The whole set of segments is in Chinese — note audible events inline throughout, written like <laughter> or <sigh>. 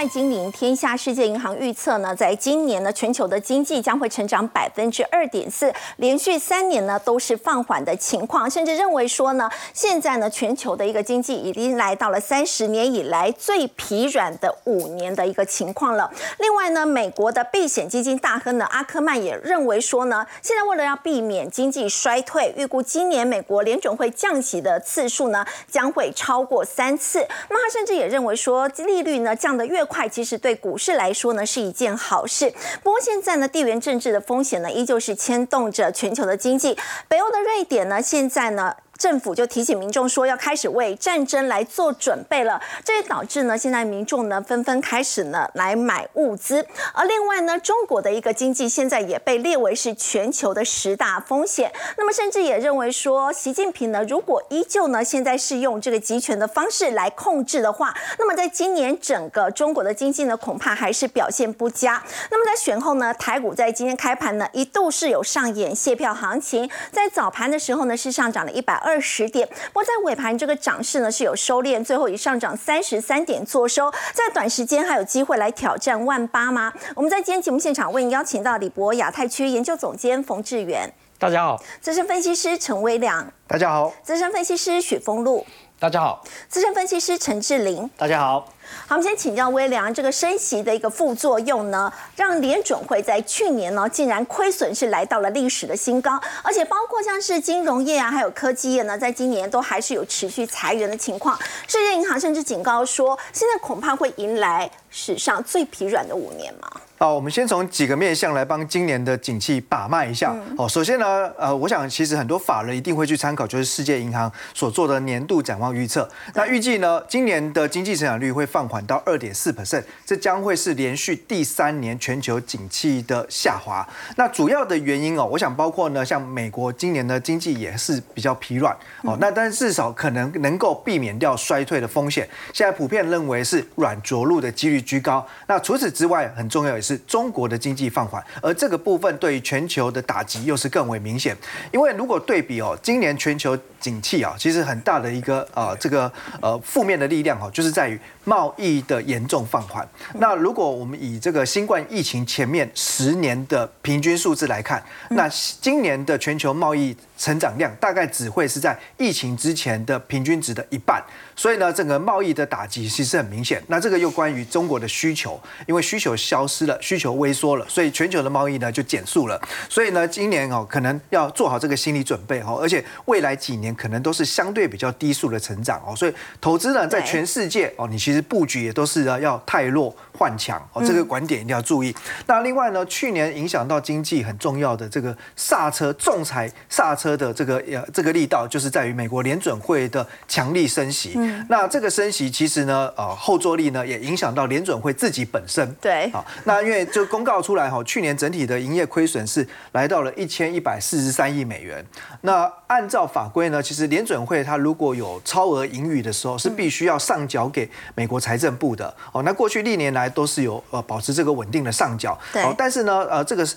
快精灵天下世界银行预测呢，在今年呢，全球的经济将会成长百分之二点四，连续三年呢都是放缓的情况，甚至认为说呢，现在呢全球的一个经济已经来到了三十年以来最疲软的五年的一个情况了。另外呢，美国的避险基金大亨呢阿科曼也认为说呢，现在为了要避免经济衰退，预估今年美国联准会降息的次数呢将会超过三次。那他甚至也认为说，利率呢降得越快，其实对股市来说呢是一件好事。不过现在呢，地缘政治的风险呢依旧是牵动着全球的经济。北欧的瑞典呢，现在呢。政府就提醒民众说，要开始为战争来做准备了。这也导致呢，现在民众呢纷纷开始呢来买物资。而另外呢，中国的一个经济现在也被列为是全球的十大风险。那么甚至也认为说，习近平呢如果依旧呢现在是用这个集权的方式来控制的话，那么在今年整个中国的经济呢恐怕还是表现不佳。那么在选后呢，台股在今天开盘呢一度是有上演卸票行情，在早盘的时候呢是上涨了一百二。二十点，不过在尾盘这个涨势呢是有收敛，最后以上涨三十三点做收，在短时间还有机会来挑战万八吗？我们在今天节目现场为您邀请到李博亚太区研究总监冯志远，大家好；资深分析师陈威良，大家好；资深分析师许峰路，大家好；资深分析师陈志玲，大家好。好，我们先请教威廉，这个升息的一个副作用呢，让联准会在去年呢，竟然亏损是来到了历史的新高，而且包括像是金融业啊，还有科技业呢，在今年都还是有持续裁员的情况。世界银行甚至警告说，现在恐怕会迎来史上最疲软的五年嘛。好，我们先从几个面向来帮今年的景气把脉一下。哦，首先呢，呃，我想其实很多法人一定会去参考，就是世界银行所做的年度展望预测。那预计呢，今年的经济成长率会放缓到二点四 percent，这将会是连续第三年全球景气的下滑。那主要的原因哦，我想包括呢，像美国今年的经济也是比较疲软哦。那但是至少可能能够避免掉衰退的风险。现在普遍认为是软着陆的几率居高。那除此之外，很重要也是。是中国的经济放缓，而这个部分对于全球的打击又是更为明显。因为如果对比哦，今年全球景气啊，其实很大的一个呃这个呃负面的力量哈，就是在于贸易的严重放缓。那如果我们以这个新冠疫情前面十年的平均数字来看，那今年的全球贸易成长量大概只会是在疫情之前的平均值的一半。所以呢，整个贸易的打击其实很明显。那这个又关于中国的需求，因为需求消失了，需求萎缩了，所以全球的贸易呢就减速了。所以呢，今年哦，可能要做好这个心理准备哦，而且未来几年可能都是相对比较低速的成长哦。所以投资呢，在全世界哦，你其实布局也都是要太弱换强哦，这个观点一定要注意。那另外呢，去年影响到经济很重要的这个刹车、仲裁刹车的这个呃这个力道，就是在于美国联准会的强力升息。那这个升息其实呢，呃，后坐力呢也影响到联准会自己本身。对，好，那因为就公告出来哈，去年整体的营业亏损是来到了一千一百四十三亿美元。那按照法规呢，其实联准会它如果有超额盈余的时候，是必须要上缴给美国财政部的。哦，那过去历年来都是有呃保持这个稳定的上缴。对，但是呢，呃，这个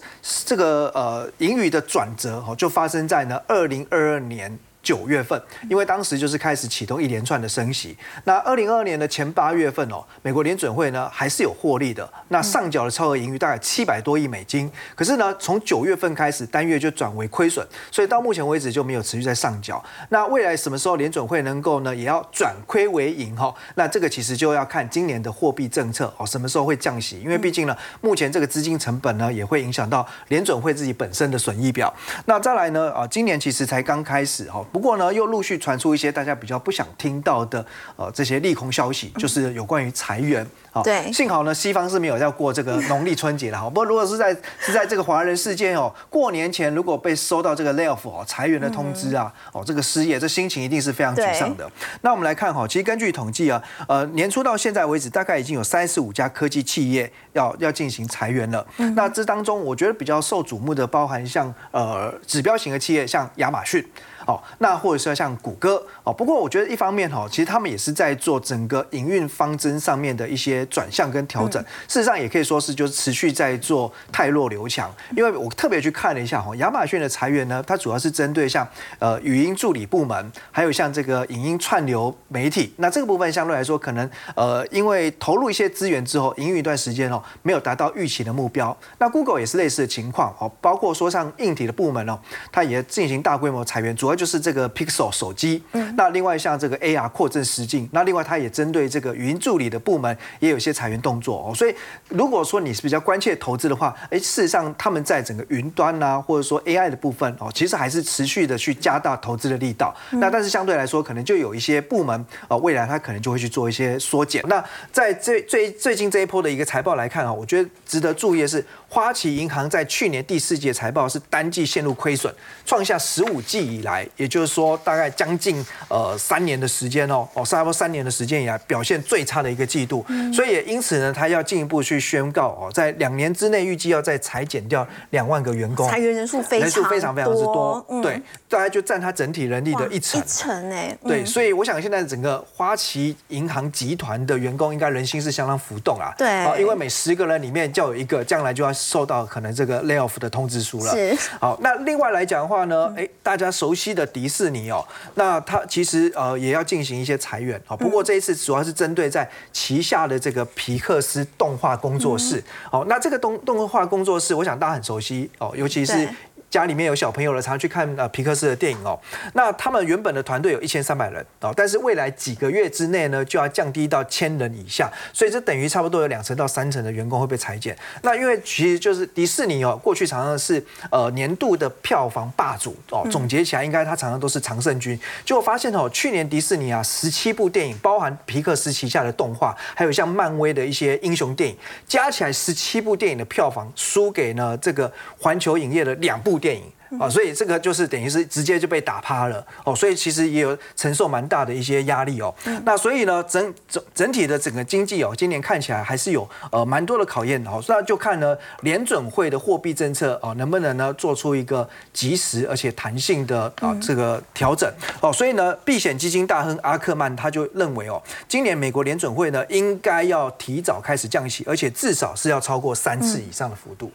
这个呃盈余的转折哦，就发生在呢二零二二年。九月份，因为当时就是开始启动一连串的升息。那二零二二年的前八月份哦，美国联准会呢还是有获利的。那上缴的超额盈余大概七百多亿美金。可是呢，从九月份开始单月就转为亏损，所以到目前为止就没有持续在上缴。那未来什么时候联准会能够呢，也要转亏为盈哈？那这个其实就要看今年的货币政策哦，什么时候会降息？因为毕竟呢，目前这个资金成本呢也会影响到联准会自己本身的损益表。那再来呢，啊，今年其实才刚开始哈。不过呢，又陆续传出一些大家比较不想听到的呃这些利空消息，就是有关于裁员。好，对，幸好呢，西方是没有要过这个农历春节的哈，不过如果是在是在这个华人世界哦，过年前如果被收到这个 layoff 哦裁员的通知啊，哦这个失业，这心情一定是非常沮丧的。那我们来看哈，其实根据统计啊，呃年初到现在为止，大概已经有三十五家科技企业要要进行裁员了。那这当中，我觉得比较受瞩目的，包含像呃指标型的企业，像亚马逊。哦，那或者说像谷歌哦。不过我觉得一方面哈，其实他们也是在做整个营运方针上面的一些转向跟调整。事实上也可以说是就是持续在做太弱留强。因为我特别去看了一下哈，亚马逊的裁员呢，它主要是针对像呃语音助理部门，还有像这个影音串流媒体。那这个部分相对来说，可能呃因为投入一些资源之后，营运一段时间哦，没有达到预期的目标。那 Google 也是类似的情况哦，包括说像硬体的部门哦，它也进行大规模裁员，主要就是这个 Pixel 手机。嗯。那另外像这个 AR 扩增实境，那另外它也针对这个语音助理的部门也有一些裁员动作哦。所以如果说你是比较关切投资的话，哎，事实上他们在整个云端呐，或者说 AI 的部分哦，其实还是持续的去加大投资的力道。那但是相对来说，可能就有一些部门啊，未来它可能就会去做一些缩减。那在最最最近这一波的一个财报来看啊，我觉得值得注意的是，花旗银行在去年第四季财报是单季陷入亏损，创下十五季以来，也就是说大概将近呃三年的时间哦，哦差不多三年的时间以来表现最差的一个季度。所以也因此呢，他要进一步去宣告哦，在两年之内预计要再裁减掉两万个员工，裁员人数非常人数非常非常之多，对，大概就占他整体人力的一成，一成哎，对，所以我想现在整个花旗银行集团的员工应该人心是相当浮动啊，对，因为每十个人里面就有一个将来就要受到可能这个 layoff 的通知书了，是，好，那另外来讲的话呢，哎，大家熟悉的迪士尼哦，那它其实呃也要进行一些裁员，啊，不过这一次主要是针对在旗下的这个皮克斯动画工作室，好，那这个动动画工作室，我想大家很熟悉哦，尤其是。家里面有小朋友了，常去看呃皮克斯的电影哦。那他们原本的团队有一千三百人哦，但是未来几个月之内呢，就要降低到千人以下，所以这等于差不多有两成到三成的员工会被裁减。那因为其实就是迪士尼哦，过去常常是呃年度的票房霸主哦，总结起来应该它常常都是常胜军。结果发现哦，去年迪士尼啊十七部电影，包含皮克斯旗下的动画，还有像漫威的一些英雄电影，加起来十七部电影的票房输给呢这个环球影业的两部。电影啊，所以这个就是等于是直接就被打趴了哦，所以其实也有承受蛮大的一些压力哦。那所以呢，整整整体的整个经济哦，今年看起来还是有呃蛮多的考验哦。那就看呢联准会的货币政策哦，能不能呢做出一个及时而且弹性的啊这个调整哦。所以呢，避险基金大亨阿克曼他就认为哦，今年美国联准会呢应该要提早开始降息，而且至少是要超过三次以上的幅度。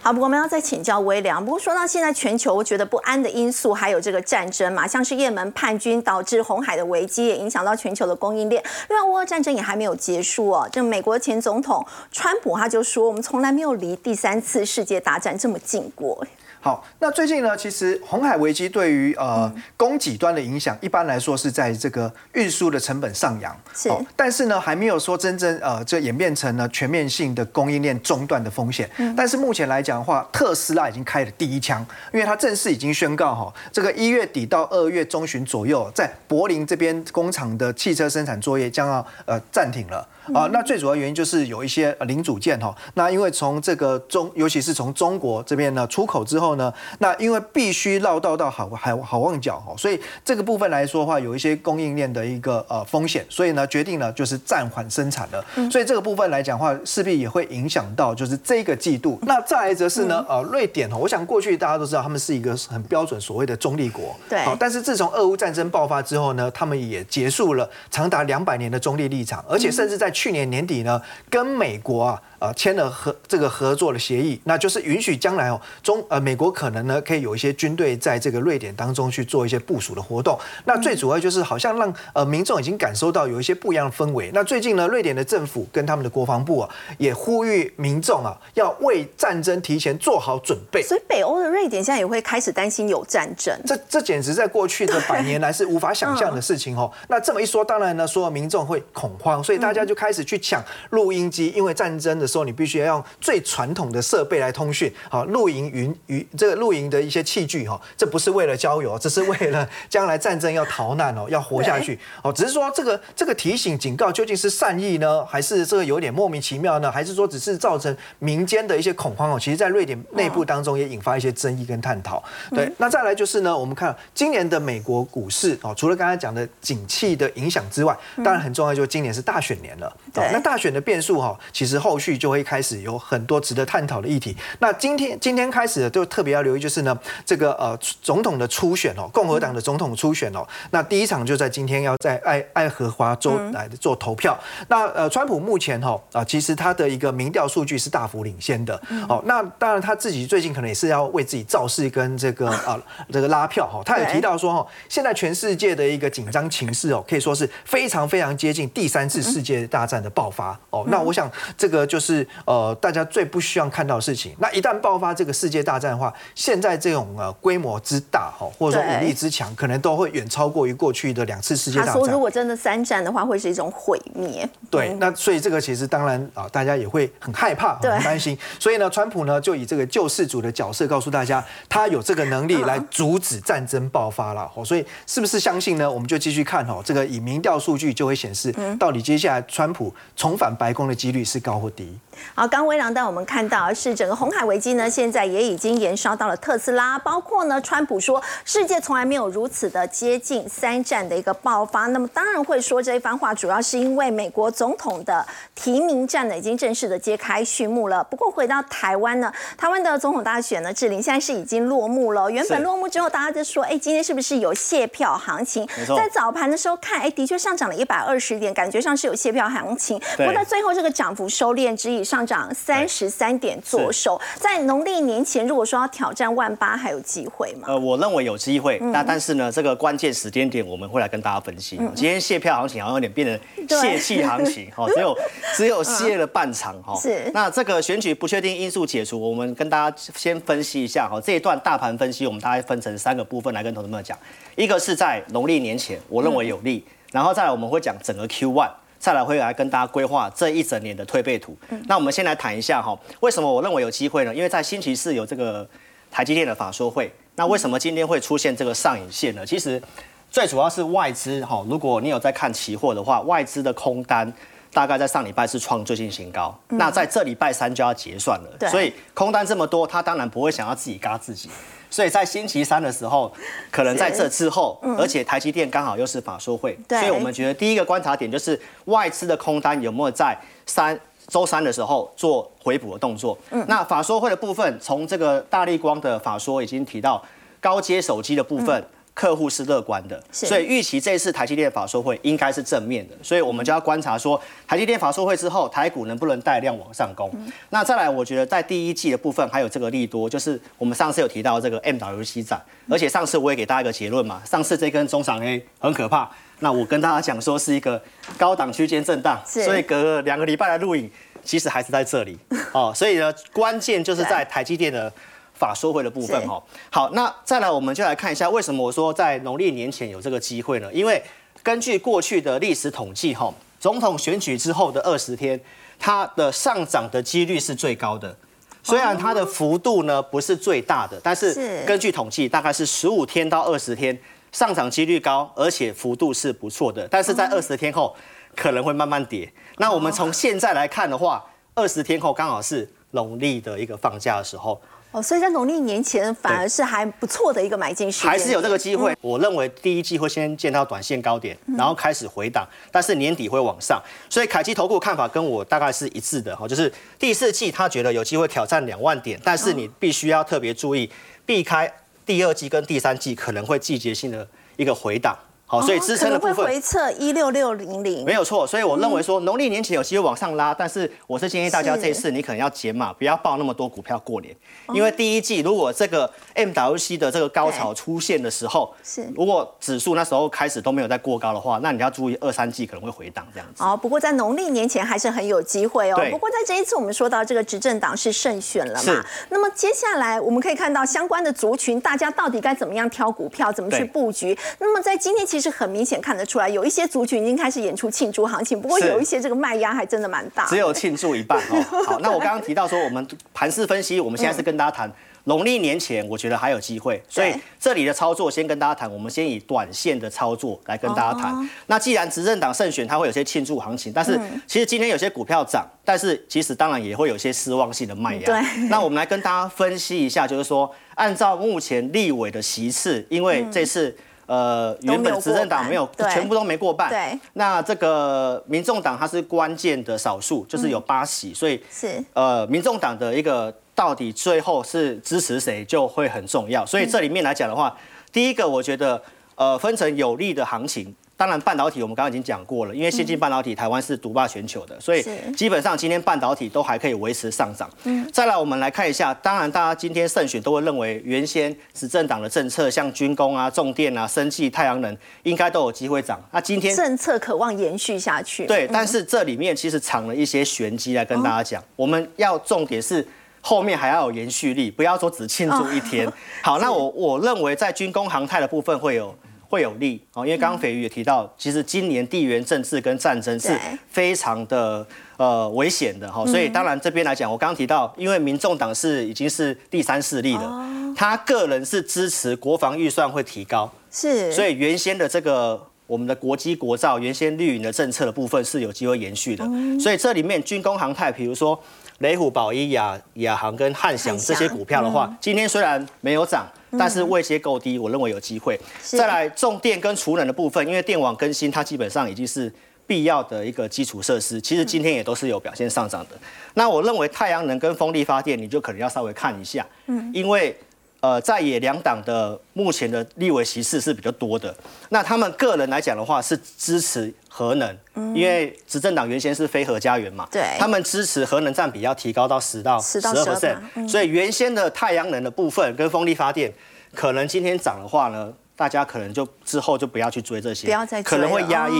好，不过我们要再请教微良。不过说到现在，全球我觉得不安的因素还有这个战争嘛，像是也门叛军导致红海的危机，也影响到全球的供应链。另外，俄乌战争也还没有结束哦。这美国前总统川普他就说，我们从来没有离第三次世界大战这么近过。好，那最近呢，其实红海危机对于呃供给端的影响，一般来说是在这个运输的成本上扬，是，但是呢，还没有说真正呃这演变成了全面性的供应链中断的风险。但是目前来讲的话，特斯拉已经开了第一枪，因为它正式已经宣告哈，这个一月底到二月中旬左右，在柏林这边工厂的汽车生产作业将要呃暂停了。啊，那最主要原因就是有一些零组件哈，那因为从这个中，尤其是从中国这边呢出口之后呢，那因为必须绕道到好好好望角哈，所以这个部分来说的话，有一些供应链的一个呃风险，所以呢决定呢就是暂缓生产了。所以这个部分来讲话，势必也会影响到就是这个季度。那再来则是呢，呃，瑞典哈，我想过去大家都知道他们是一个很标准所谓的中立国，对。好，但是自从俄乌战争爆发之后呢，他们也结束了长达两百年的中立立场，而且甚至在去年年底呢，跟美国啊。呃，签了合这个合作的协议，那就是允许将来哦，中呃美国可能呢可以有一些军队在这个瑞典当中去做一些部署的活动。那最主要就是好像让呃民众已经感受到有一些不一样的氛围。那最近呢，瑞典的政府跟他们的国防部啊，也呼吁民众啊要为战争提前做好准备。所以北欧的瑞典现在也会开始担心有战争。这这简直在过去的百年来是无法想象的事情哦。那这么一说，当然呢，所有民众会恐慌，所以大家就开始去抢录音机，因为战争的。时候你必须要用最传统的设备来通讯，好，露营云云这个露营的一些器具哈，这不是为了郊游，这是为了将来战争要逃难哦，要活下去哦。只是说这个这个提醒警告究竟是善意呢，还是这个有点莫名其妙呢？还是说只是造成民间的一些恐慌哦？其实，在瑞典内部当中也引发一些争议跟探讨。对，那再来就是呢，我们看今年的美国股市哦，除了刚才讲的景气的影响之外，当然很重要就是今年是大选年了。对，那大选的变数哈，其实后续就会开始有很多值得探讨的议题。那今天今天开始就特特别要留意就是呢，这个呃总统的初选哦，共和党的总统初选哦，那第一场就在今天要在爱爱荷华州来做投票。那呃，川普目前哈啊，其实他的一个民调数据是大幅领先的哦。那当然他自己最近可能也是要为自己造势跟这个 <laughs> 啊这个拉票哈。他也提到说哈，现在全世界的一个紧张情势哦，可以说是非常非常接近第三次世界大战的爆发哦。那我想这个就是呃大家最不希望看到的事情。那一旦爆发这个世界大战的话，现在这种呃规模之大哈，或者说武力之强，可能都会远超过于过去的两次世界大战。他说，如果真的三战的话，会是一种毁灭。对，那所以这个其实当然啊，大家也会很害怕、很担心。所以呢，川普呢就以这个救世主的角色告诉大家，他有这个能力来阻止战争爆发了。哦，所以是不是相信呢？我们就继续看哦，这个以民调数据就会显示，到底接下来川普重返白宫的几率是高或低。好，刚微良带我们看到是整个红海危机呢，现在也已经延烧到了特斯拉，包括呢，川普说世界从来没有如此的接近三战的一个爆发。那么当然会说这一番话，主要是因为美国总统的提名战呢已经正式的揭开序幕了。不过回到台湾呢，台湾的总统大选呢，志玲现在是已经落幕了。原本落幕之后，大家就说，哎，今天是不是有卸票行情？在早盘的时候看，哎，的确上涨了一百二十点，感觉上是有卸票行情。不过在最后这个涨幅收敛之以。上涨三十三点，左手在农历年前，如果说要挑战万八，还有机会吗？呃，我认为有机会，那但是呢，这个关键时间点我们会来跟大家分析。今天卸票行情好像有点变成泄气行情，哈，只有 <laughs> 只有泄了半场，哈。是。那这个选举不确定因素解除，我们跟大家先分析一下，哈，这一段大盘分析，我们大概分成三个部分来跟同志们讲。一个是在农历年前，我认为有利，然后再来我们会讲整个 Q one。再来会来跟大家规划这一整年的推背图。那我们先来谈一下哈，为什么我认为有机会呢？因为在星期四有这个台积电的法说会。那为什么今天会出现这个上影线呢？其实最主要是外资哈，如果你有在看期货的话，外资的空单大概在上礼拜是创最近新高。那在这礼拜三就要结算了，所以空单这么多，他当然不会想要自己嘎自己。所以在星期三的时候，可能在这之后，而且台积电刚好又是法说会，所以我们觉得第一个观察点就是外资的空单有没有在三周三的时候做回补的动作。那法说会的部分，从这个大力光的法说已经提到高阶手机的部分。客户是乐观的，所以预期这一次台积电法说会应该是正面的，所以我们就要观察说台积电法说会之后，台股能不能带量往上攻。那再来，我觉得在第一季的部分还有这个利多，就是我们上次有提到这个 MWC 展，而且上次我也给大家一个结论嘛，上次这根中长 A 很可怕，那我跟大家讲说是一个高档区间震荡，所以隔两个礼拜来录影，其实还是在这里。哦，所以呢，关键就是在台积电的。法收回的部分哈，好，那再来我们就来看一下为什么我说在农历年前有这个机会呢？因为根据过去的历史统计哈，总统选举之后的二十天，它的上涨的几率是最高的。虽然它的幅度呢不是最大的，但是根据统计大概是十五天到二十天上涨几率高，而且幅度是不错的。但是在二十天后可能会慢慢跌。那我们从现在来看的话，二十天后刚好是农历的一个放假的时候。哦，所以在农历年前反而是还不错的一个买进时还是有这个机会。我认为第一季会先见到短线高点，然后开始回档，但是年底会往上。所以凯基投顾看法跟我大概是一致的哈，就是第四季他觉得有机会挑战两万点，但是你必须要特别注意，避开第二季跟第三季可能会季节性的一个回档。好，所以支撑的部分回撤一六六零零。没有错，所以我认为说农历年前有机会往上拉，但是我是建议大家这一次你可能要减码，不要报那么多股票过年，因为第一季如果这个 MWC 的这个高潮出现的时候，是。如果指数那时候开始都没有在过高的话，那你要注意二三季可能会回档这样子。哦，不过在农历年前还是很有机会哦。不过在这一次我们说到这个执政党是胜选了嘛，那么接下来我们可以看到相关的族群，大家到底该怎么样挑股票，怎么去布局？那么在今天其实很明显看得出来，有一些族群已经开始演出庆祝行情，不过有一些这个卖压还真的蛮大。只有庆祝一半哦。<laughs> 好，那我刚刚提到说，我们盘势分析，我们现在是跟大家谈农历年前，我觉得还有机会。所以这里的操作先跟大家谈，我们先以短线的操作来跟大家谈。那既然执政党胜选，它会有些庆祝行情，但是其实今天有些股票涨，但是其实当然也会有些失望性的卖压。对。<laughs> 那我们来跟大家分析一下，就是说按照目前立委的席次，因为这次。呃，原本执政党没有全部都没过半，对。那这个民众党它是关键的少数，就是有八席，所以是呃，民众党的一个到底最后是支持谁就会很重要。所以这里面来讲的话，第一个我觉得呃分成有利的行情。当然，半导体我们刚刚已经讲过了，因为先进半导体台湾是独霸全球的，所以基本上今天半导体都还可以维持上涨。嗯，再来我们来看一下，当然大家今天胜选都会认为原先执政党的政策，像军工啊、重电啊、生技、太阳能，应该都有机会涨。那今天政策渴望延续下去。对，但是这里面其实藏了一些玄机来跟大家讲。我们要重点是后面还要有延续力，不要说只庆祝一天。好，那我我认为在军工航太的部分会有。会有利。哦，因为刚刚斐鱼也提到，其实今年地缘政治跟战争是非常的呃危险的。哈，所以当然这边来讲，我刚刚提到，因为民众党是已经是第三势力了，他个人是支持国防预算会提高，是，所以原先的这个我们的国机国造原先绿营的政策的部分是有机会延续的，所以这里面军工航太，比如说雷虎、宝一、亚亚航跟汉翔这些股票的话，今天虽然没有涨。但是位阶够低，我认为有机会。再来重电跟储能的部分，因为电网更新它基本上已经是必要的一个基础设施，其实今天也都是有表现上涨的。那我认为太阳能跟风力发电，你就可能要稍微看一下，嗯，因为。呃，在野两党的目前的立委席次是比较多的。那他们个人来讲的话，是支持核能，因为执政党原先是非核家园嘛，对，他们支持核能占比要提高到十到十二 percent。所以原先的太阳能的部分跟风力发电，可能今天涨的话呢？大家可能就之后就不要去追这些，不要再可能会压抑。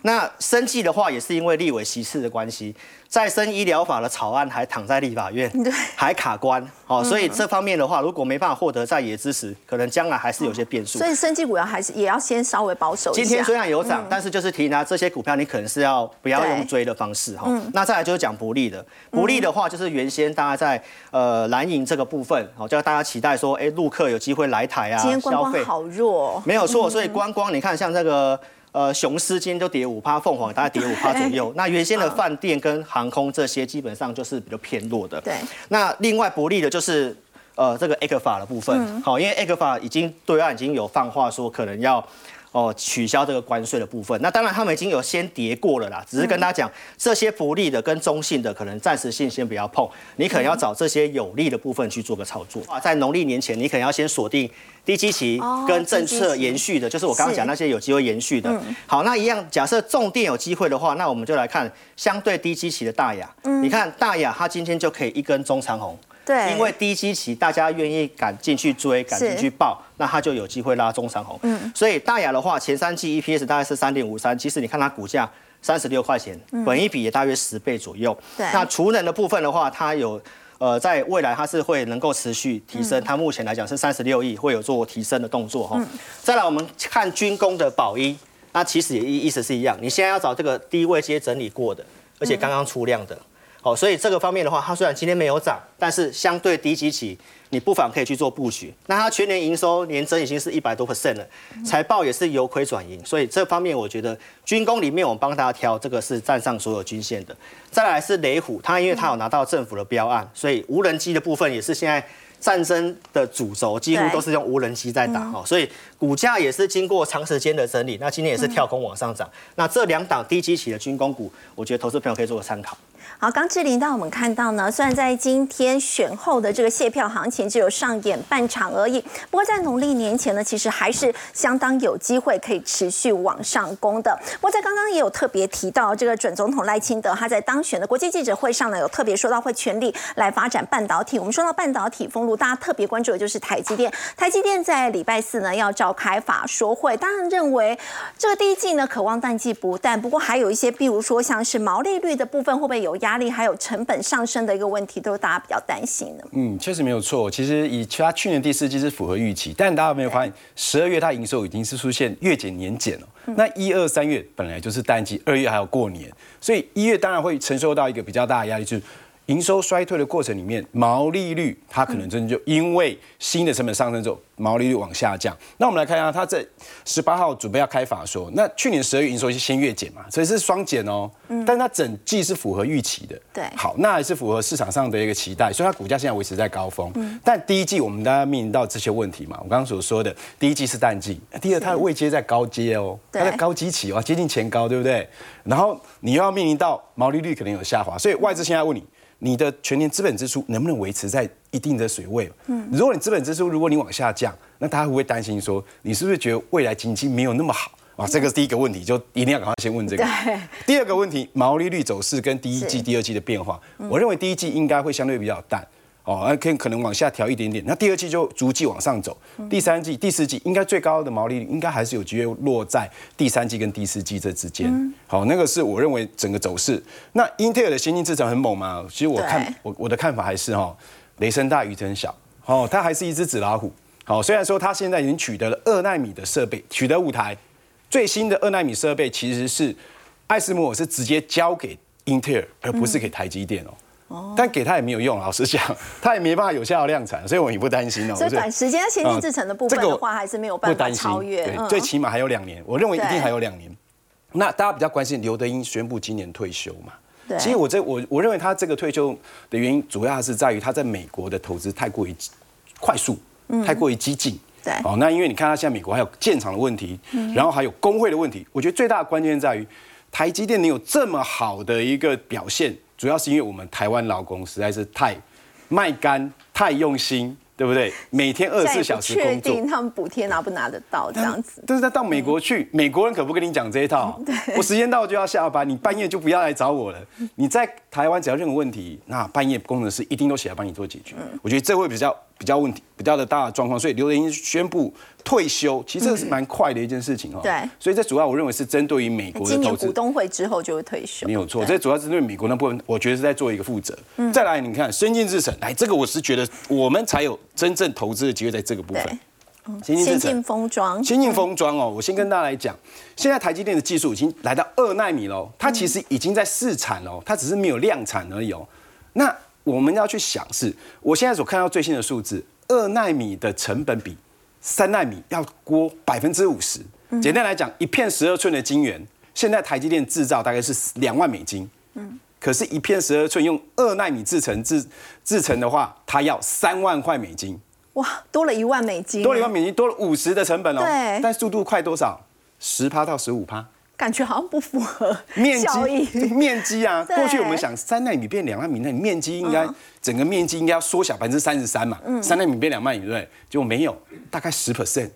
那生计的话，也是因为立委席次的关系，再生医疗法的草案还躺在立法院，对，还卡关。哦，所以这方面的话，如果没办法获得在野支持，可能将来还是有些变数。所以生技股要还是也要先稍微保守今天虽然有涨，但是就是提拿这些股票，你可能是要不要用追的方式哈。那再来就是讲不利的，不利的话就是原先大家在呃蓝营这个部分，哦，叫大家期待说，哎，陆客有机会来台啊，消费好弱。没有错，所以观光你看，像这个呃雄狮今天都跌五趴，凤凰大概跌五趴左右。那原先的饭店跟航空这些基本上就是比较偏弱的。对。那另外不利的就是呃这个 A 克法的部分，好，因为 A 克法已经对岸已经有放话说可能要。哦，取消这个关税的部分，那当然他们已经有先跌过了啦，只是跟大家讲这些不利的跟中性的，可能暂时性先不要碰，你可能要找这些有利的部分去做个操作啊。在农历年前，你可能要先锁定低基期跟政策延续的，就是我刚刚讲那些有机会延续的。好，那一样，假设重电有机会的话，那我们就来看相对低基期的大雅。你看大雅，它今天就可以一根中长红。对，因为低基期，大家愿意赶进去追，赶进去报，那它就有机会拉中长红。嗯，所以大雅的话，前三季 EPS 大概是三点五三，其实你看它股价三十六块钱，本一比也大约十倍左右。对，那储能的部分的话，它有呃，在未来它是会能够持续提升，它目前来讲是三十六亿，会有做提升的动作哈。再来我们看军工的宝一，那其实也意意思是一样，你现在要找这个低位接整理过的，而且刚刚出量的。哦，所以这个方面的话，它虽然今天没有涨，但是相对低基期，你不妨可以去做布局。那它全年营收年增已经是一百多 percent 了，财报也是由亏转盈，所以这方面我觉得军工里面我们帮大家挑这个是站上所有均线的。再来是雷虎，它因为它有拿到政府的标案，所以无人机的部分也是现在战争的主轴，几乎都是用无人机在打哦，所以股价也是经过长时间的整理，那今天也是跳空往上涨。那这两档低基期的军工股，我觉得投资朋友可以做个参考。好，刚志玲，当我们看到呢，虽然在今天选后的这个卸票行情只有上演半场而已，不过在农历年前呢，其实还是相当有机会可以持续往上攻的。不过在刚刚也有特别提到，这个准总统赖清德他在当选的国际记者会上呢，有特别说到会全力来发展半导体。我们说到半导体封路，大家特别关注的就是台积电。台积电在礼拜四呢要召开法说会，当然认为这个第一季呢渴望淡季不淡，不过还有一些，比如说像是毛利率的部分会不会有压？力还有成本上升的一个问题，都是大家比较担心的。嗯，确实没有错。其实以其他去年第四季是符合预期，但大家有没有发现，十二月它营收已经是出现月减年减了。那一二三月本来就是淡季，二月还有过年，所以一月当然会承受到一个比较大的压力，就是。营收衰退的过程里面，毛利率它可能真的就因为新的成本上升之后，毛利率往下降。那我们来看一下，它在十八号准备要开法说，那去年十二月营收是先月减嘛，所以是双减哦。嗯。但它整季是符合预期的。对。好，那还是符合市场上的一个期待，所以它股价现在维持在高峰。嗯。但第一季我们大家面临到这些问题嘛，我刚刚所说的，第一季是淡季，第二它的位阶在高阶哦，它在高基期哦，接近前高，对不对？然后你又要面临到毛利率可能有下滑，所以外资现在问你。你的全年资本支出能不能维持在一定的水位？嗯，如果你资本支出如果你往下降，那大家会不会担心说，你是不是觉得未来经济没有那么好？啊，这个是第一个问题，就一定要赶快先问这个。<laughs> 第二个问题，毛利率走势跟第一季、第二季的变化，我认为第一季应该会相对比较淡。哦，那可以可能往下调一点点，那第二季就逐季往上走，第三季、第四季应该最高的毛利率应该还是有机会落在第三季跟第四季这之间。好，那个是我认为整个走势。那英特尔的先进制程很猛嘛？其实我看我我的看法还是哈，雷声大雨声小。哦，它还是一只纸老虎。好，虽然说它现在已经取得了二纳米的设备，取得五台最新的二纳米设备，其实是艾斯摩尔是直接交给英特尔，而不是给台积电哦。但给他也没有用，老实讲，<laughs> 他也没办法有效的量产，所以我也不担心哦。所以短时间先进制成的部分的话，还是没有办法超越。对，最起码还有两年，我认为一定还有两年。那大家比较关心刘德英宣布今年退休嘛？对。其实我这我我认为他这个退休的原因，主要是在于他在美国的投资太过于快速，太过于激进。对。哦，那因为你看他现在美国还有建厂的问题，然后还有工会的问题，我觉得最大的关键在于台积电能有这么好的一个表现。主要是因为我们台湾劳工实在是太卖干、太用心，对不对？每天二十四小时工作，确定他们补贴拿不拿得到这样子？但是他到美国去，美国人可不跟你讲这一套。<laughs> 我时间到就要下班，你半夜就不要来找我了。你在台湾只要任何问题，那半夜工程师一定都起来帮你做解决。我觉得这会比较。比较问题比较的大的状况，所以刘德英宣布退休，其实这个是蛮快的一件事情哦。对，所以这主要我认为是针对于美国的投资。股东会之后就会退休，没有错。这主要是对美国那部分，我觉得是在做一个负责。再来，你看先进制程，来这个我是觉得我们才有真正投资的机会在这个部分。先进封装，先进封装哦，我先跟大家来讲，现在台积电的技术已经来到二纳米喽，它其实已经在试产喽，它只是没有量产而已哦。那我们要去想是，我现在所看到最新的数字，二纳米的成本比三纳米要多百分之五十。简单来讲，一片十二寸的晶圆，现在台积电制造大概是两万美金。嗯，可是，一片十二寸用二纳米制成制制成的话，它要三万块美金。哇，多了一万美金，多了一万美金，多了五十的成本哦。对，但速度快多少？十趴到十五趴。感觉好像不符合面积，<laughs> 面积啊！<laughs> 过去我们想三纳米变两纳米，那你面积应该整个面积应该要缩小百分之三十三嘛？三纳米变两纳米，对不对？结果没有，大概十 percent，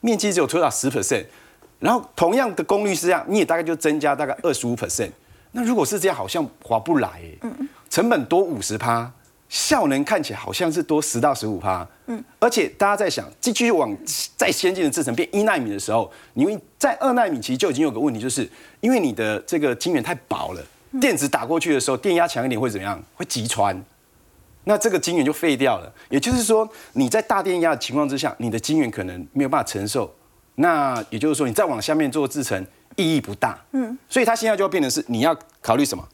面积只有缩小十 percent。然后同样的功率是这样，你也大概就增加大概二十五 percent。那如果是这样，好像划不来，成本多五十趴。效能看起来好像是多十到十五趴，嗯，而且大家在想，继续往再先进的制程变一纳米的时候，因为在二纳米其实就已经有个问题，就是因为你的这个晶圆太薄了，电子打过去的时候，电压强一点会怎么样？会击穿，那这个晶圆就废掉了。也就是说，你在大电压的情况之下，你的晶圆可能没有办法承受。那也就是说，你再往下面做制程意义不大，嗯，所以它现在就要变成是你要考虑什么？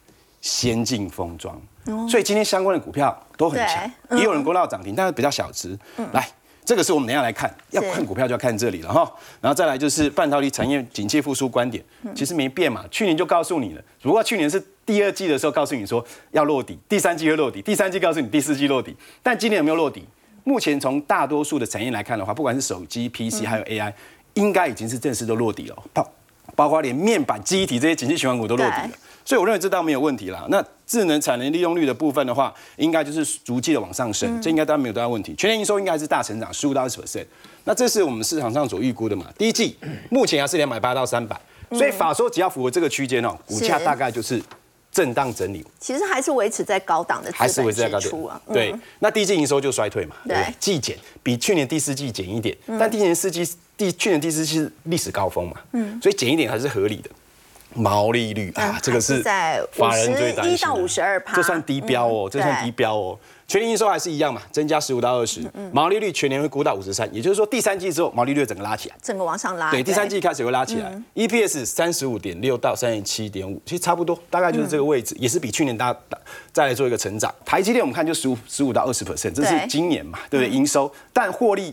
先进封装。所以今天相关的股票都很强，也有人攻到涨停，但是比较小值。来，这个是我们等下来看，要看股票就要看这里了哈。然后再来就是半导体产业景气复苏观点，其实没变嘛。去年就告诉你了，如果去年是第二季的时候告诉你说要落底，第三季会落底，第三季告诉你第四季落底，但今年有没有落底？目前从大多数的产业来看的话，不管是手机、PC 还有 AI，应该已经是正式都落底了，包包括连面板、记忆体这些景气循环股都落底了。所以我认为这倒没有问题啦。那智能产能利用率的部分的话，应该就是逐季的往上升，这应该当然没有多大问题。全年营收应该还是大成长，十五到二十 percent。那这是我们市场上所预估的嘛？第一季 <clears throat> 目前还是两百八到三百，所以法说只要符合这个区间哦，股价大概就是震荡整理。其实还是维持在高档的，还是维持在高档啊。对，那第一季营收就衰退嘛，对，季减比去年第四季减一点，但第年四季第去年第四季是历史高峰嘛，嗯，所以减一点还是合理的。毛利率啊，这个是在法人最担心一到五十二这算低标哦，这算低标哦。全年营收还是一样嘛，增加十五到二十，毛利率全年会估到五十三，也就是说第三季之后毛利率整个拉起来，整个往上拉。对，第三季开始会拉起来，EPS 三十五点六到三十七点五，其实差不多，大概就是这个位置，也是比去年大再来做一个成长。台积电我们看就十五十五到二十 percent，这是今年嘛，对不对？营收，但获利。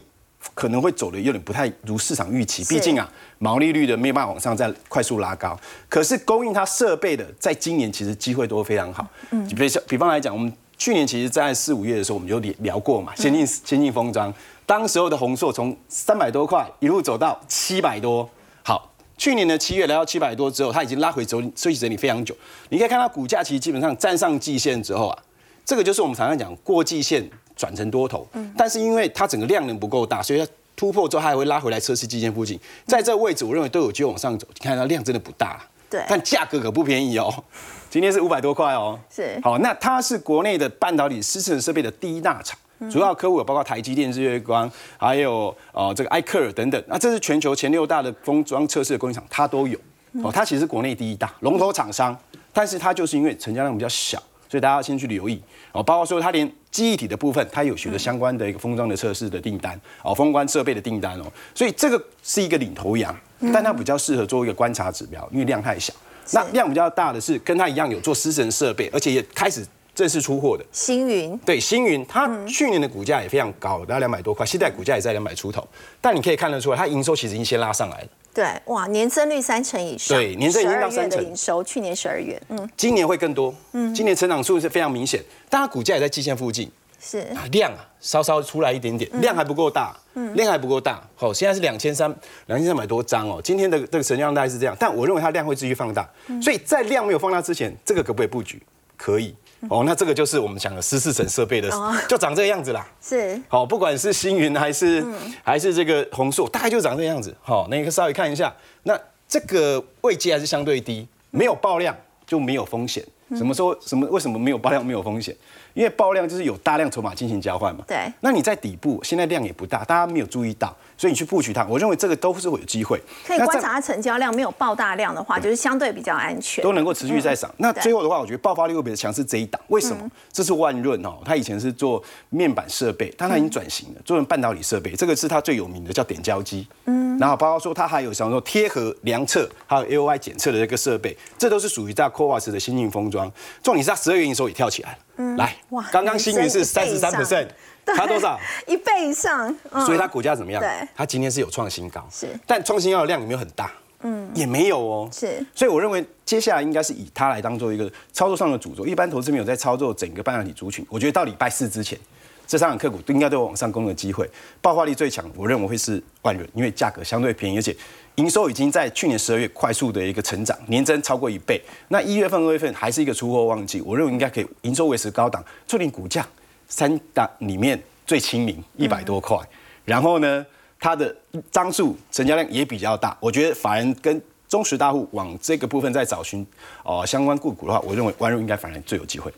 可能会走的有点不太如市场预期，毕竟啊，毛利率的没有办法往上再快速拉高。可是供应它设备的，在今年其实机会都非常好。嗯，比如比方来讲，我们去年其实，在四五月的时候，我们就聊聊过嘛，先进先进封装，当时候的红硕从三百多块一路走到七百多。好，去年的七月来到七百多之后，它已经拉回走休息整理非常久。你可以看到股价其实基本上站上季线之后啊，这个就是我们常常讲过季线转成多头，嗯。但是因为它整个量能不够大，所以它突破之后它还会拉回来测试基线附近，在这个位置我认为都有机会往上走。你看它量真的不大，对。但价格可不便宜哦，<laughs> 今天是五百多块哦。是。好，那它是国内的半导体湿式设备的第一大厂，主要客户有包括台积电、日月光，还有呃这个艾克尔等等。那这是全球前六大的封装测试的供应厂，它都有。哦，它其实是国内第一大龙头厂商，但是它就是因为成交量比较小，所以大家要先去留意。哦，包括说它连记忆体的部分，它有许多相关的一个封装的测试的订单，哦，封关设备的订单哦，所以这个是一个领头羊，但它比较适合做一个观察指标，因为量太小。那量比较大的是跟它一样有做私人设备，而且也开始正式出货的。星云对，星云它去年的股价也非常高，大概两百多块，现在股价也在两百出头，但你可以看得出来，它营收其实已经先拉上来了。对哇，年增率三成以上，对年增已经到12月的三成营收，去年十二月，嗯，今年会更多，嗯今年成长速度是非常明显，但它股价也在季线附近，是啊，量啊稍稍出来一点点，量还不够大，嗯量还不够大。好、现在是两千三两千三百多张哦，今天的这个成交量大概是这样，但我认为它量会继续放大，所以在量没有放大之前，这个可不可以布局？可以。哦，那这个就是我们讲的十四层设备的，<laughs> 就长这个样子啦。是好，不管是星云还是、还是这个红树，大概就长这个样子。好，那个稍微看一下，那这个位阶还是相对低，没有爆量就没有风险。什么时候什么为什么没有爆量没有风险？因为爆量就是有大量筹码进行交换嘛。对那你在底部，现在量也不大，大家没有注意到，所以你去布局它，我认为这个都是会有机会。可以观察它成交量没有爆大量的话，就是相对比较安全。都能够持续在涨。那最后的话，我觉得爆发力会比较强是这一档，为什么？这是万润哦，它以前是做面板设备，但它已经转型了，做成半导体设备。这个是它最有名的，叫点胶机。嗯，然后包括说它还有像说贴合量测，还有 AOI 检测的这个设备，这都是属于在 Coas 的先进封装。重点是它十二月营收也跳起来了。来哇，刚刚星云是三十三 percent，对它多少？<laughs> 一倍以上，嗯所以它股价怎么样？对它今天是有创新高，是但创新高的量有没有很大？嗯，也没有哦。是所以我认为接下来应该是以它来当做一个操作上的主轴。一般投资没有在操作整个半导体族群，我觉得到礼拜四之前，这三档个股都应该都有往上攻的机会。爆发力最强，我认为会是万润，因为价格相对便宜，而且营收已经在去年十二月快速的一个成长，年增超过一倍。那一月份、二月份还是一个出货旺季，我认为应该可以营收维持高档，促进股价三档里面最亲民，一百多块。然后呢，它的张数成交量也比较大，我觉得法人跟中实大户往这个部分在找寻哦、相关个股的话，我认为万润应该反而最有机会。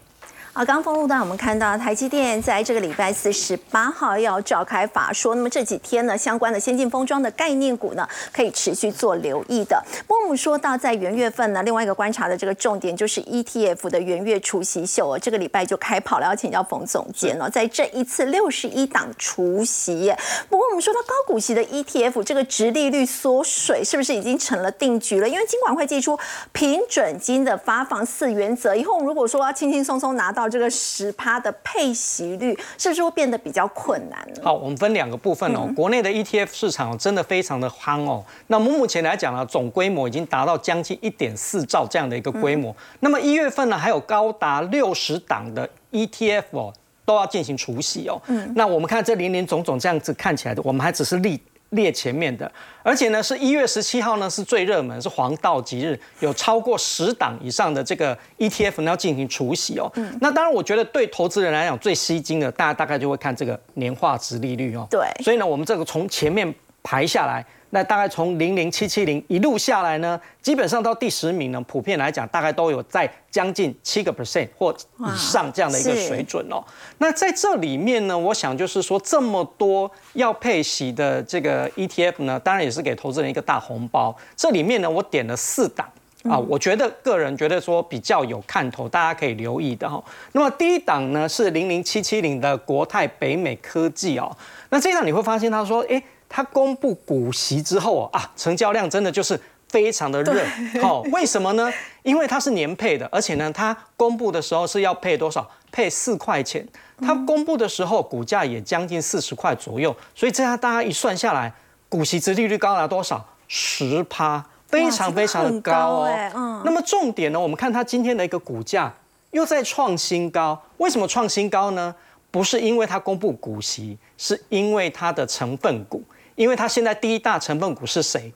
啊，刚刚封路段我们看到台积电在这个礼拜四十八号要召开法说，那么这几天呢，相关的先进封装的概念股呢，可以持续做留意的。不过我们说到在元月份呢，另外一个观察的这个重点就是 ETF 的元月除夕秀哦，这个礼拜就开跑了，要请教冯总监哦，在这一次六十一档除夕。不过我们说到高股息的 ETF，这个殖利率缩水是不是已经成了定局了？因为金管会寄出平准金的发放四原则，以后如果说要轻轻松松拿到这个十趴的配息率，是不是会变得比较困难呢？好，我们分两个部分哦。国内的 ETF 市场真的非常的夯哦。那么目前来讲呢，总规模已经达到将近一点四兆这样的一个规模。那么一月份呢，还有高达六十档的 ETF 哦，都要进行除息哦。嗯，那我们看这林林总总这样子看起来的，我们还只是列列前面的，而且呢是一月十七号呢是最热门，是黄道吉日，有超过十档以上的这个 ETF 呢要进行除息哦。嗯，那当然我觉得对投资人来讲最吸睛的，大家大概就会看这个年化值利率哦。对所以呢，我们这个从前面排下来，那大概从零零七七零一路下来呢，基本上到第十名呢，普遍来讲大概都有在将近七个 percent 或以上这样的一个水准哦。那在这里面呢，我想就是说这么多要配息的这个 ETF 呢，当然也是给投资人一个大红包。这里面呢，我点了四档。啊，我觉得个人觉得说比较有看头，大家可以留意的哈。那么第一档呢是零零七七零的国泰北美科技哦。那这一档你会发现，他说，哎，他公布股息之后哦啊，成交量真的就是非常的热。好、为什么呢？因为它是年配的，而且呢，它公布的时候是要配多少？配四块钱。它公布的时候股价也将近四十块左右，所以这样大家一算下来，股息值利率高达多少？十趴。非常非常的高哦哎嗯。那么重点呢，我们看它今天的一个股价又在创新高。为什么创新高呢？不是因为它公布股息，是因为它的成分股。因为它现在第一大成分股是谁？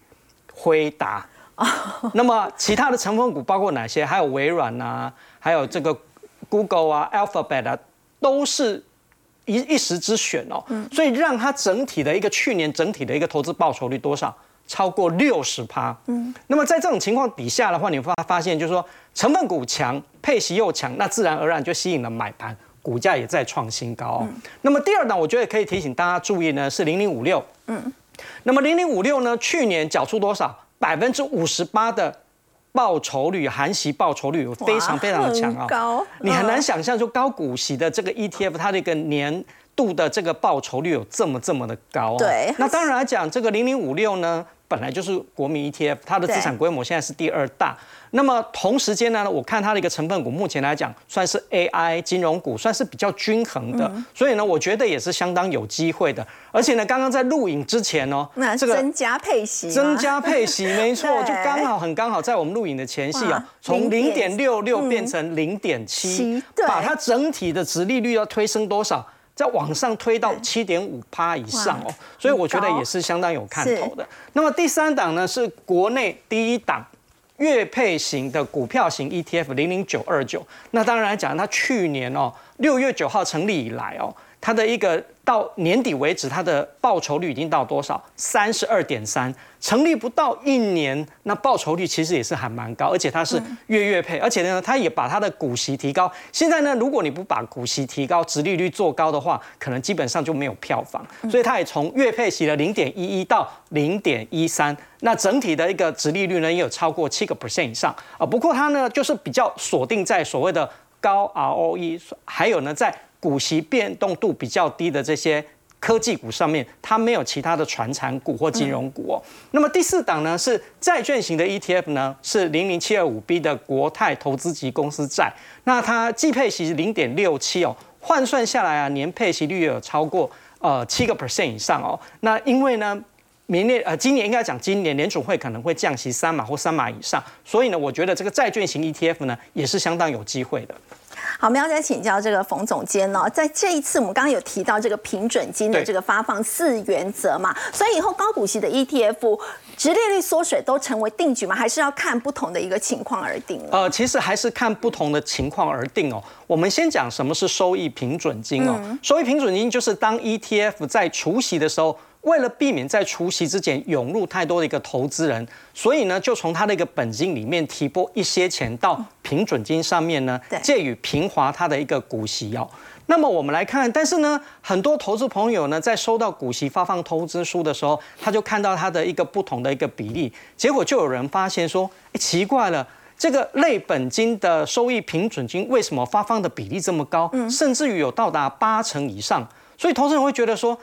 辉达。那么其他的成分股包括哪些？还有微软呐、还有这个 Google 啊、Alphabet 啊，都是一一时之选哦。所以让它整体的一个去年整体的一个投资报酬率多少？超过六十趴。嗯，那么在这种情况底下的话，你发发现就是说成分股强，配息又强，那自然而然就吸引了买盘，股价也在创新高。那么第二档，我觉得可以提醒大家注意呢，是零零五六。嗯，那么零零五六呢，去年缴出多少？百分之五十八的报酬率，含息报酬率有非常非常的强啊。高，你很难想象，就高股息的这个 ETF，它的一个年度的这个报酬率有这么这么的高。对。那当然来讲，这个零零五六呢。本来就是国民 ETF，它的资产规模现在是第二大。那么同时间呢，我看它的一个成分股，目前来讲算是 AI 金融股，算是比较均衡的。所以呢，我觉得也是相当有机会的。而且呢，刚刚在录影之前哦，那这个增加配息，增加配息，没错，<laughs> 就刚好很刚好在我们录影的前夕哦，从零点六六变成零点七，把它整体的值利率要推升多少？在往上推到七点五趴以上哦，所以我觉得也是相当有看头的。那么第三档呢是国内第一档月配型的股票型 ETF 零零九二九。那当然讲，它去年哦六月九号成立以来哦。它的一个到年底为止，它的报酬率已经到多少？三十二点三。成立不到一年，那报酬率其实也是还蛮高，而且它是月月配，而且呢，它也把它的股息提高。现在呢，如果你不把股息提高，殖利率做高的话，可能基本上就没有票房。所以它也从月配息的零点一一到零点一三，那整体的一个殖利率呢，也有超过七个 percent 以上啊。不过它呢，就是比较锁定在所谓的高 ROE，还有呢，在股息变动度比较低的这些科技股上面，它没有其他的传产股或金融股哦。那么第四档呢是债券型的 ETF 呢，是零零七二五 B 的国泰投资级公司债。那它季配息是零点六七哦，换算下来啊，年配息率有超过呃七个 percent 以上哦。那因为呢，明年呃今年应该讲今年联储会可能会降息三码或三码以上，所以呢，我觉得这个债券型 ETF 呢也是相当有机会的。好，我们要再请教这个冯总监哦，在这一次我们刚刚有提到这个平准金的这个发放四原则嘛，所以以后高股息的 ETF 直利率缩水都成为定局吗？还是要看不同的一个情况而定？呃，其实还是看不同的情况而定哦。我们先讲什么是收益平准金哦，收益平准金就是当 ETF 在除息的时候。为了避免在除夕之前涌入太多的一个投资人，所以呢，就从他的一个本金里面提拨一些钱到平准金上面呢，借以平滑他的一个股息哦。那么我们来看，但是呢，很多投资朋友呢，在收到股息发放通知书的时候，他就看到他的一个不同的一个比例，结果就有人发现说，哎，奇怪了，这个类本金的收益平准金为什么发放的比例这么高，甚至于有到达八成以上？所以投资人会觉得说。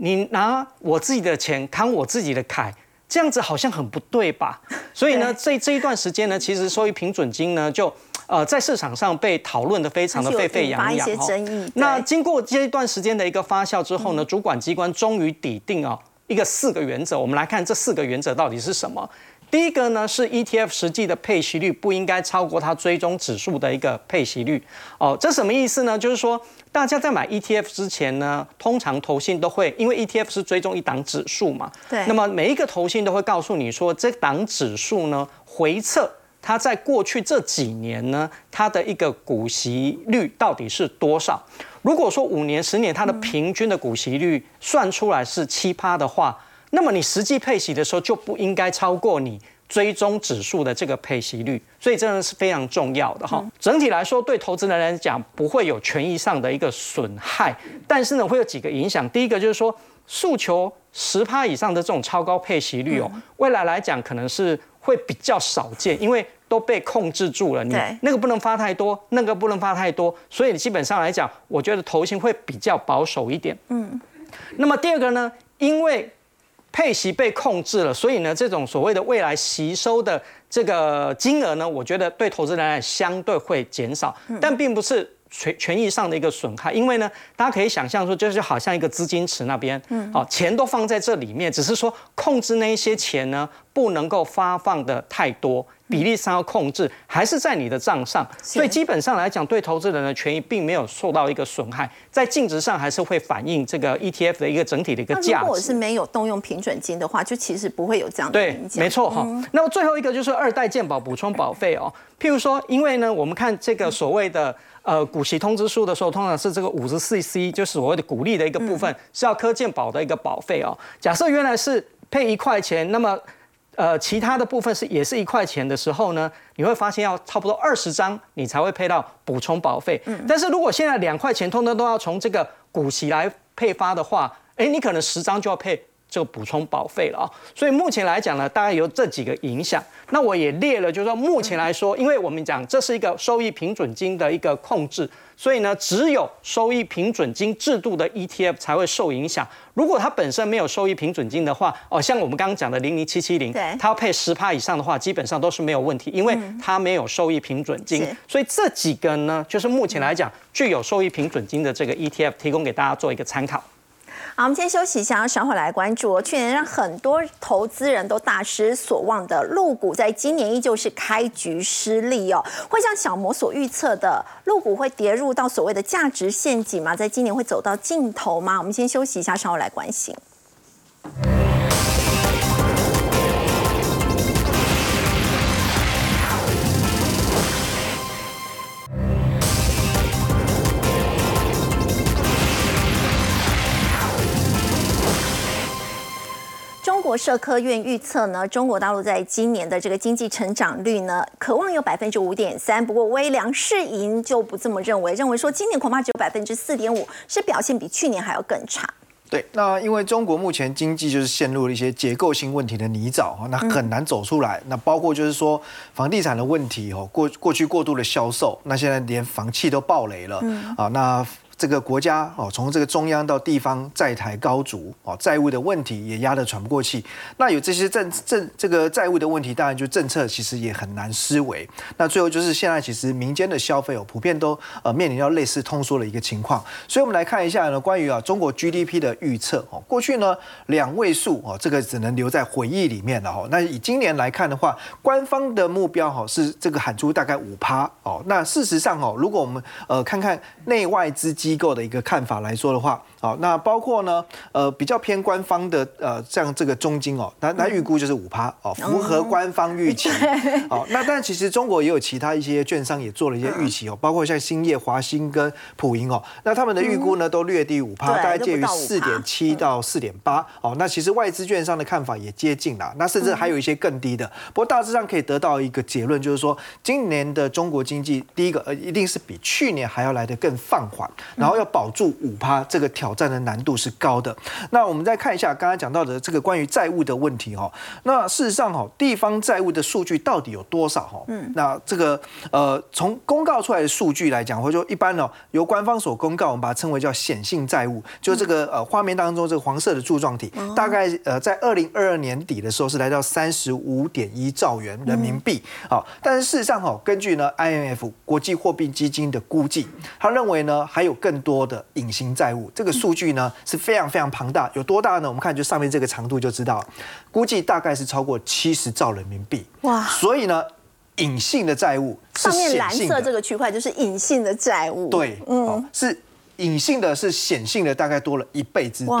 你拿我自己的钱扛我自己的凯，这样子好像很不对吧？<laughs> 所以呢，这这一段时间呢，其实收益平准金呢，就呃在市场上被讨论的非常的沸沸扬扬哈。那经过这一段时间的一个发酵之后呢，主管机关终于抵定啊一个四个原则。我们来看这四个原则到底是什么。第一个呢是 ETF 实际的配息率不应该超过它追踪指数的一个配息率。哦，这什么意思呢？就是说。大家在买 ETF 之前呢，通常投信都会，因为 ETF 是追踪一档指数嘛，对。那么每一个投信都会告诉你说，这档指数呢回测它在过去这几年呢，它的一个股息率到底是多少？如果说五年、十年它的平均的股息率算出来是七趴的话，那么你实际配息的时候就不应该超过你。追踪指数的这个配息率，所以真的是非常重要的哈。整体来说，对投资人来讲不会有权益上的一个损害，但是呢，会有几个影响。第一个就是说，诉求十趴以上的这种超高配息率哦，未来来讲可能是会比较少见，因为都被控制住了。你那个不能发太多，那个不能发太多，所以基本上来讲，我觉得投型会比较保守一点。嗯。那么第二个呢，因为配息被控制了，所以呢，这种所谓的未来吸收的这个金额呢，我觉得对投资人来相对会减少，但并不是权权益上的一个损害，因为呢，大家可以想象说，就是好像一个资金池那边，嗯，好，钱都放在这里面，只是说控制那一些钱呢。不能够发放的太多。比例上要控制，还是在你的账上，所以基本上来讲，对投资人的权益并没有受到一个损害，在净值上还是会反映这个 ETF 的一个整体的一个价值。如果是没有动用平准金的话，就其实不会有这样的影响。没错哈。那么最后一个就是二代健保补充保费哦，譬如说，因为呢，我们看这个所谓的呃股息通知书的时候，通常是这个五十四 C，就是所谓的股利的一个部分是要科健保的一个保费哦。假设原来是配一块钱，那么呃，其他的部分是也是一块钱的时候呢，你会发现要差不多二十张，你才会配到补充保费。嗯，但是如果现在两块钱通通都要从这个股息来配发的话，哎，你可能十张就要配。这个补充保费了啊，所以目前来讲呢，大概有这几个影响。那我也列了，就是说目前来说，因为我们讲这是一个收益平准金的一个控制，所以呢，只有收益平准金制度的 ETF 才会受影响。如果它本身没有收益平准金的话，哦，像我们刚刚讲的零零七七零，它要配十趴以上的话，基本上都是没有问题，因为它没有收益平准金。所以这几个呢，就是目前来讲具有收益平准金的这个 ETF，提供给大家做一个参考。好，我们先休息一下，稍后来关注。去年让很多投资人都大失所望的陆股，在今年依旧是开局失利哦。会像小魔所预测的，陆股会跌入到所谓的价值陷阱吗？在今年会走到尽头吗？我们先休息一下，稍后来关心。国社科院预测呢，中国大陆在今年的这个经济成长率呢，渴望有百分之五点三。不过微良世银就不这么认为，认为说今年恐怕只有百分之四点五，是表现比去年还要更差。对，那因为中国目前经济就是陷入了一些结构性问题的泥沼那很难走出来。那包括就是说房地产的问题哦，过过去过度的销售，那现在连房企都暴雷了啊，那。这个国家哦，从这个中央到地方债台高筑哦，债务的问题也压得喘不过气。那有这些政政这个债务的问题，当然就政策其实也很难思维。那最后就是现在其实民间的消费哦，普遍都呃面临到类似通缩的一个情况。所以我们来看一下呢，关于啊中国 GDP 的预测哦，过去呢两位数哦，这个只能留在回忆里面了哈。那以今年来看的话，官方的目标哈是这个喊出大概五趴哦。那事实上哦，如果我们呃看看内外资金。机构的一个看法来说的话，好，那包括呢，呃，比较偏官方的，呃，像这个中金哦，那那预估就是五趴哦，符合官方预期。<laughs> 好，那但其实中国也有其他一些券商也做了一些预期哦，包括像兴业、华兴跟普银哦，那他们的预估呢都略低五趴，大概介于四点七到四点八。哦，那其实外资券商的看法也接近了，那甚至还有一些更低的。不过大致上可以得到一个结论，就是说今年的中国经济，第一个呃，一定是比去年还要来的更放缓。然后要保住五趴，这个挑战的难度是高的。那我们再看一下刚刚讲到的这个关于债务的问题哈。那事实上哈，地方债务的数据到底有多少哈？嗯，那这个呃，从公告出来的数据来讲，或者说一般呢，由官方所公告，我们把它称为叫显性债务，就这个呃画面当中这个黄色的柱状体，大概呃在二零二二年底的时候是来到三十五点一兆元人民币。好，但是事实上哈，根据呢 IMF 国际货币基金的估计，他认为呢还有更更多的隐形债务，这个数据呢是非常非常庞大，有多大呢？我们看就上面这个长度就知道，估计大概是超过七十兆人民币。哇！所以呢，隐性的债务上面蓝色这个区块就是隐性的债务。对，嗯，是。隐性的是显性的，大概多了一倍之多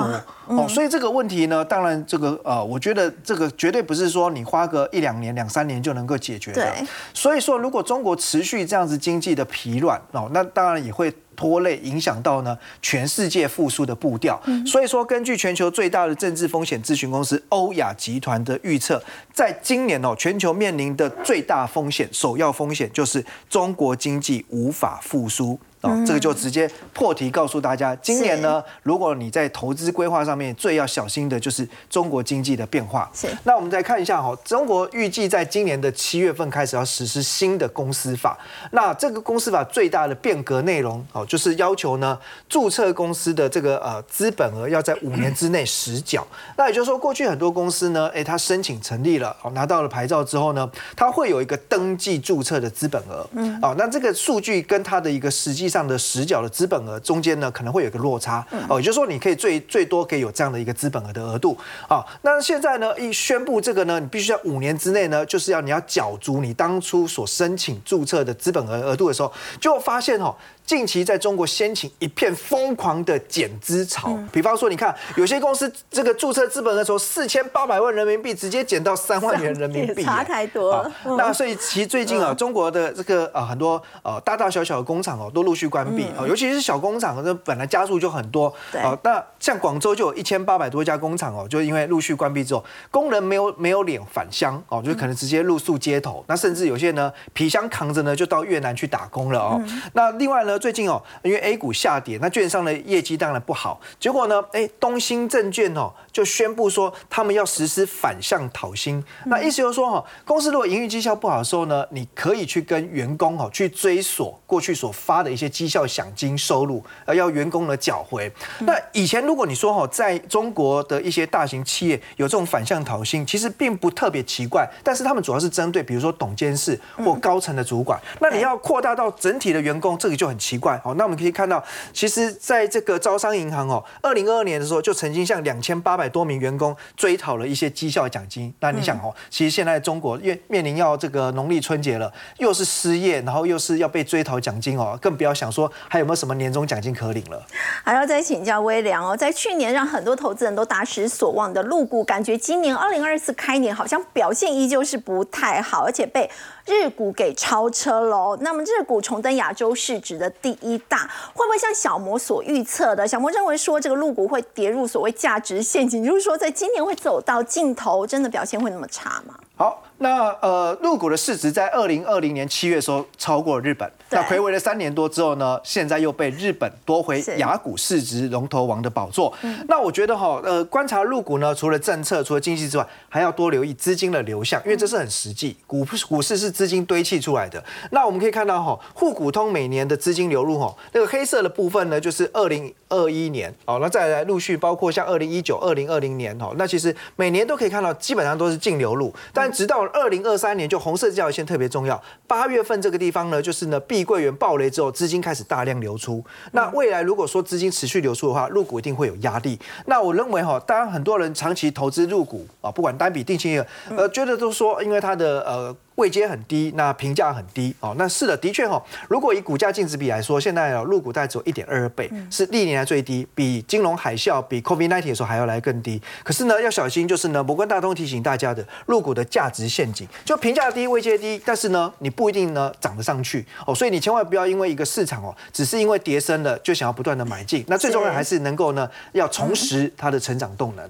哦，所以这个问题呢，当然这个呃，我觉得这个绝对不是说你花个一两年、两三年就能够解决的。所以说如果中国持续这样子经济的疲软哦，那当然也会拖累、影响到呢全世界复苏的步调。所以说，根据全球最大的政治风险咨询公司欧亚集团的预测，在今年哦，全球面临的最大风险、首要风险就是中国经济无法复苏。哦，这个就直接破题告诉大家，今年呢，如果你在投资规划上面最要小心的就是中国经济的变化。是，那我们再看一下哈，中国预计在今年的七月份开始要实施新的公司法。那这个公司法最大的变革内容哦，就是要求呢，注册公司的这个呃资本额要在五年之内实缴。那也就是说，过去很多公司呢，哎，他申请成立了，哦，拿到了牌照之后呢，他会有一个登记注册的资本额。嗯，哦，那这个数据跟他的一个实际。际上的实缴的资本额中间呢，可能会有个落差哦，也就是说，你可以最最多可以有这样的一个资本额的额度啊。那现在呢，一宣布这个呢，你必须在五年之内呢，就是要你要缴足你当初所申请注册的资本额额度的时候，就发现哦。近期在中国掀起一片疯狂的减资潮，比方说，你看有些公司这个注册资本的时候，四千八百万人民币直接减到三万元人民币，差太多。那所以其实最近啊，中国的这个呃很多呃大大小小的工厂哦都陆续关闭哦，尤其是小工厂，这本来加速就很多。啊，那像广州就有一千八百多家工厂哦，就因为陆续关闭之后，工人没有没有脸返乡哦，就可能直接露宿街头。那甚至有些呢皮箱扛着呢就到越南去打工了哦。那另外呢。最近哦，因为 A 股下跌，那券商的业绩当然不好。结果呢，哎，东兴证券哦就宣布说，他们要实施反向讨薪。那意思就是说，哈，公司如果营运绩效不好的时候呢，你可以去跟员工哦去追索过去所发的一些绩效奖金收入，而，要员工的缴回。那以前如果你说哈，在中国的一些大型企业有这种反向讨薪，其实并不特别奇怪。但是他们主要是针对比如说董监事或高层的主管。那你要扩大到整体的员工，这个就很。奇怪哦，那我们可以看到，其实在这个招商银行哦，二零二二年的时候就曾经向两千八百多名员工追讨了一些绩效奖金。那你想哦，其实现在中国面面临要这个农历春节了，又是失业，然后又是要被追讨奖金哦，更不要想说还有没有什么年终奖金可领了。还要再请教微良哦，在去年让很多投资人都大失所望的陆股，感觉今年二零二四开年好像表现依旧是不太好，而且被。日股给超车喽，那么日股重登亚洲市值的第一大，会不会像小摩所预测的？小摩认为说这个陆股会跌入所谓价值陷阱，就是说在今年会走到尽头，真的表现会那么差吗？好。那呃，入股的市值在二零二零年七月的时候超过日本，那回违了三年多之后呢，现在又被日本夺回雅股市值龙头王的宝座。那我觉得哈，呃，观察入股呢，除了政策、除了经济之外，还要多留意资金的流向，因为这是很实际。股股市是资金堆砌出来的。那我们可以看到哈，沪股通每年的资金流入哈，那个黑色的部分呢，就是二零二一年哦，那再来陆续包括像二零一九、二零二零年哦，那其实每年都可以看到，基本上都是净流入，但直到二零二三年就红色这条线特别重要。八月份这个地方呢，就是呢碧桂园暴雷之后，资金开始大量流出。那未来如果说资金持续流出的话，入股一定会有压力。那我认为哈，当然很多人长期投资入股啊，不管单笔定期呃，觉得都说因为它的呃。位阶很低，那评价很低哦。那是的，的确哈。如果以股价净值比来说，现在入股大概只有一点二二倍，是历年来最低，比金融海啸、比 COVID-19 的时候还要来更低。可是呢，要小心，就是呢，摩根大通提醒大家的，入股的价值陷阱，就评价低、位阶低，但是呢，你不一定呢涨得上去哦。所以你千万不要因为一个市场哦，只是因为跌升了就想要不断的买进。那最重要还是能够呢，要重拾它的成长动能。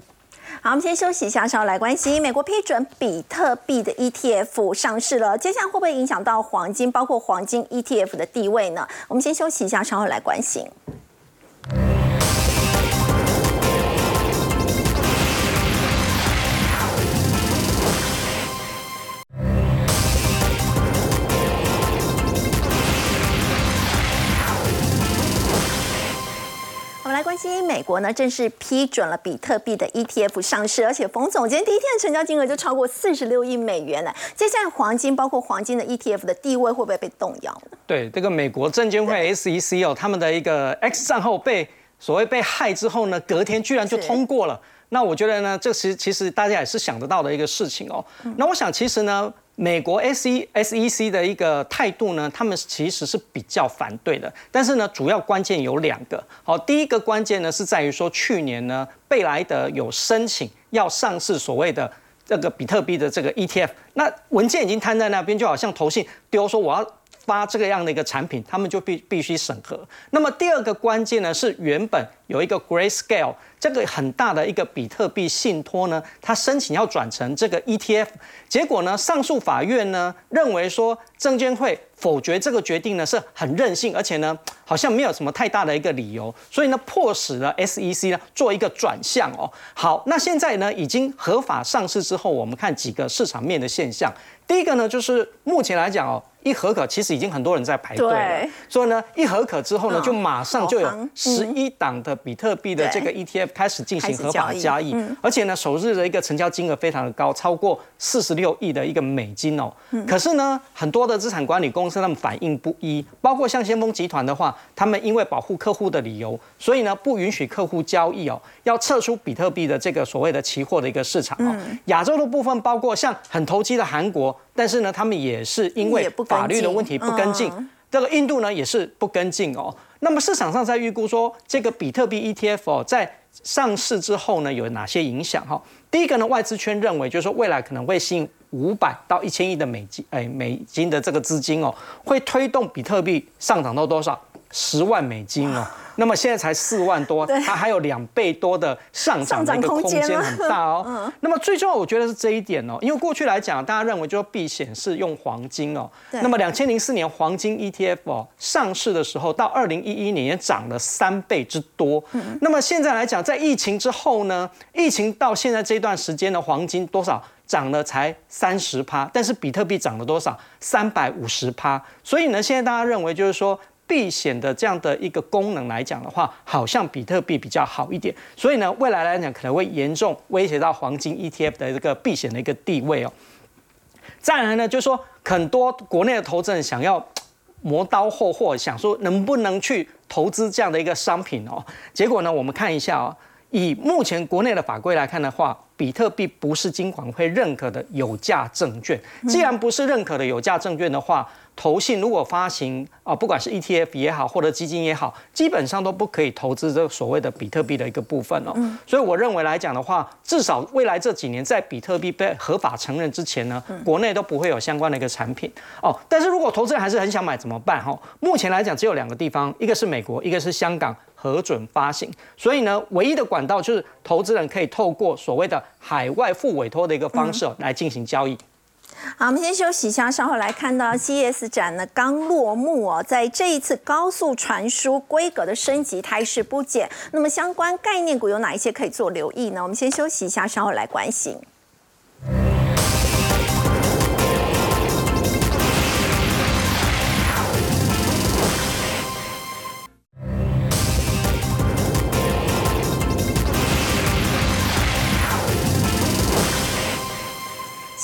好，我们先休息一下，稍后来关心美国批准比特币的 ETF 上市了，接下来会不会影响到黄金，包括黄金 ETF 的地位呢？我们先休息一下，稍后来关心。国呢，正式批准了比特币的 ETF 上市，而且冯总监第一天的成交金额就超过四十六亿美元了。接下来黄金，包括黄金的 ETF 的地位会不会被动摇呢？对，这个美国证监会 SEC 哦，他们的一个 X 账号被所谓被害之后呢，隔天居然就通过了。那我觉得呢，这其实其实大家也是想得到的一个事情哦。那我想其实呢。美国 S E S E C 的一个态度呢，他们其实是比较反对的。但是呢，主要关键有两个。好，第一个关键呢是在于说，去年呢，贝莱德有申请要上市所谓的这个比特币的这个 E T F，那文件已经摊在那边，就好像投信丢说我要。发这个样的一个产品，他们就必必须审核。那么第二个关键呢，是原本有一个 Grayscale 这个很大的一个比特币信托呢，它申请要转成这个 ETF，结果呢，上诉法院呢认为说证监会否决这个决定呢是很任性，而且呢好像没有什么太大的一个理由，所以呢迫使了 SEC 呢做一个转向哦。好，那现在呢已经合法上市之后，我们看几个市场面的现象。第一个呢就是目前来讲哦。一合可，其实已经很多人在排队。所以呢，一合可之后呢，嗯。就马上就有十一档的比特币的这个 ETF 开始进行合法的交易，而且呢，首日的一个成交金额非常的高，超过四十六亿的一个美金哦。可是呢，很多的资产管理公司他们反应不一，包括像先锋集团的话，他们因为保护客户的理由，所以呢不允许客户交易哦，要撤出比特币的这个所谓的期货的一个市场哦。亚洲的部分包括像很投机的韩国，但是呢，他们也是因为法律的问题不跟进。嗯这个印度呢也是不跟进哦。那么市场上在预估说，这个比特币 ETF 哦，在上市之后呢，有哪些影响哈？第一个呢，外资圈认为就是说，未来可能会吸引五百到一千亿的美金，哎，美金的这个资金哦，会推动比特币上涨到多少？十万美金哦。那么现在才四万多，它还有两倍多的上涨的一个空空间很大哦。那么最重要，我觉得是这一点哦，因为过去来讲，大家认为就是避险是用黄金哦。那么两千零四年黄金 ETF 哦上市的时候，到二零一一年也涨了三倍之多。那么现在来讲，在疫情之后呢，疫情到现在这段时间的黄金多少？涨了才三十趴，但是比特币涨了多少？三百五十趴。所以呢，现在大家认为就是说。避险的这样的一个功能来讲的话，好像比特币比较好一点，所以呢，未来来讲可能会严重威胁到黄金 ETF 的这个避险的一个地位哦。再来呢，就是说很多国内的投资人想要磨刀霍霍，想说能不能去投资这样的一个商品哦。结果呢，我们看一下哦，以目前国内的法规来看的话，比特币不是金管会认可的有价证券。既然不是认可的有价证券的话，投信如果发行啊，不管是 ETF 也好，或者基金也好，基本上都不可以投资这个所谓的比特币的一个部分哦。所以我认为来讲的话，至少未来这几年在比特币被合法承认之前呢，国内都不会有相关的一个产品哦。但是如果投资人还是很想买怎么办？哈，目前来讲只有两个地方，一个是美国，一个是香港核准发行。所以呢，唯一的管道就是投资人可以透过所谓的海外付委托的一个方式哦来进行交易。好，我们先休息一下，稍后来看到 CES 展呢刚落幕哦，在这一次高速传输规格的升级态势不减，那么相关概念股有哪一些可以做留意呢？我们先休息一下，稍后来关心。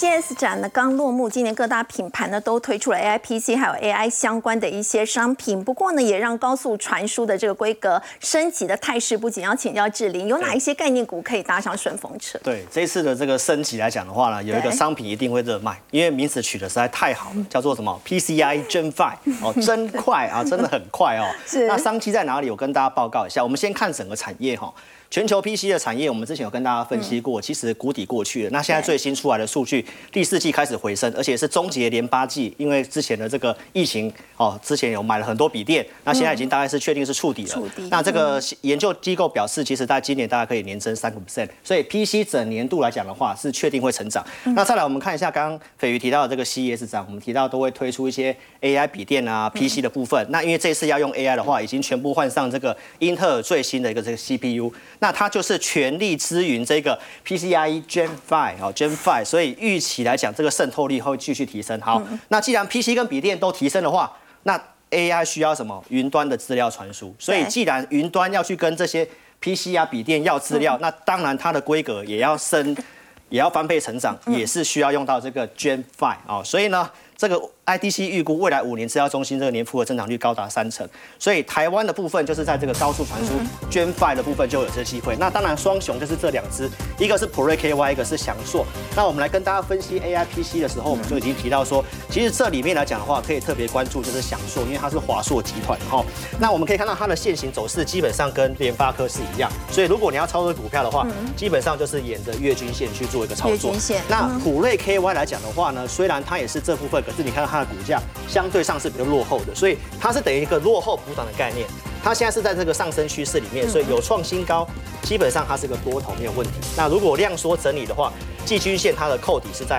CES 展呢刚落幕，今年各大品牌呢都推出了 AI PC 还有 AI 相关的一些商品。不过呢，也让高速传输的这个规格升级的态势不仅要请教志玲，有哪一些概念股可以搭上顺风车？对这次的这个升级来讲的话呢，有一个商品一定会热卖，因为名字取得实在太好了，叫做什么 PCI Gen 5哦，<laughs> 真快啊，真的很快哦。是那商机在哪里？我跟大家报告一下。我们先看整个产业哈。全球 PC 的产业，我们之前有跟大家分析过，其实谷底过去了。那现在最新出来的数据，第四季开始回升，而且是终结连八季，因为之前的这个疫情哦，之前有买了很多笔电，那现在已经大概是确定是触底了。触底那这个研究机构表示，其实在今年大概可以年增三个 percent，所以 PC 整年度来讲的话，是确定会成长。那再来我们看一下刚刚斐鱼提到的这个 CES 展，我们提到都会推出一些 AI 笔电啊、PC 的部分。那因为这次要用 AI 的话，已经全部换上这个英特尔最新的一个这个 CPU，那它就是全力支援这个 PCIe Gen 5哦 Gen 5，所以预期来讲，这个渗透力会继续提升。好，那既然 PC 跟笔电都提升的话，那 AI 需要什么？云端的资料传输。所以既然云端要去跟这些 PC 啊、笔电要资料，那当然它的规格也要升，也要翻倍成长，也是需要用到这个 Gen 5哦。所以呢，这个 IDC 预估未来五年资料中心这个年复合增长率高达三成，所以台湾的部分就是在这个高速传输 Gen 5的部分就有这机会。那当然双雄就是这两只，一个是普瑞 KY，一个是翔硕。那我们来跟大家分析 AI PC 的时候，我们就已经提到说，其实这里面来讲的话，可以特别关注就是翔硕，因为它是华硕集团哈。那我们可以看到它的现行走势基本上跟联发科是一样，所以如果你要操作股票的话，基本上就是沿着月均线去做一个操作。那嗯普瑞 KY 来讲的话呢，虽然它也是这部分，可是你看到它的股价相对上是比较落后的，所以它是等于一个落后补涨的概念。它现在是在这个上升趋势里面，所以有创新高，基本上它是个多头没有问题。那如果量缩整理的话，季均线它的扣底是在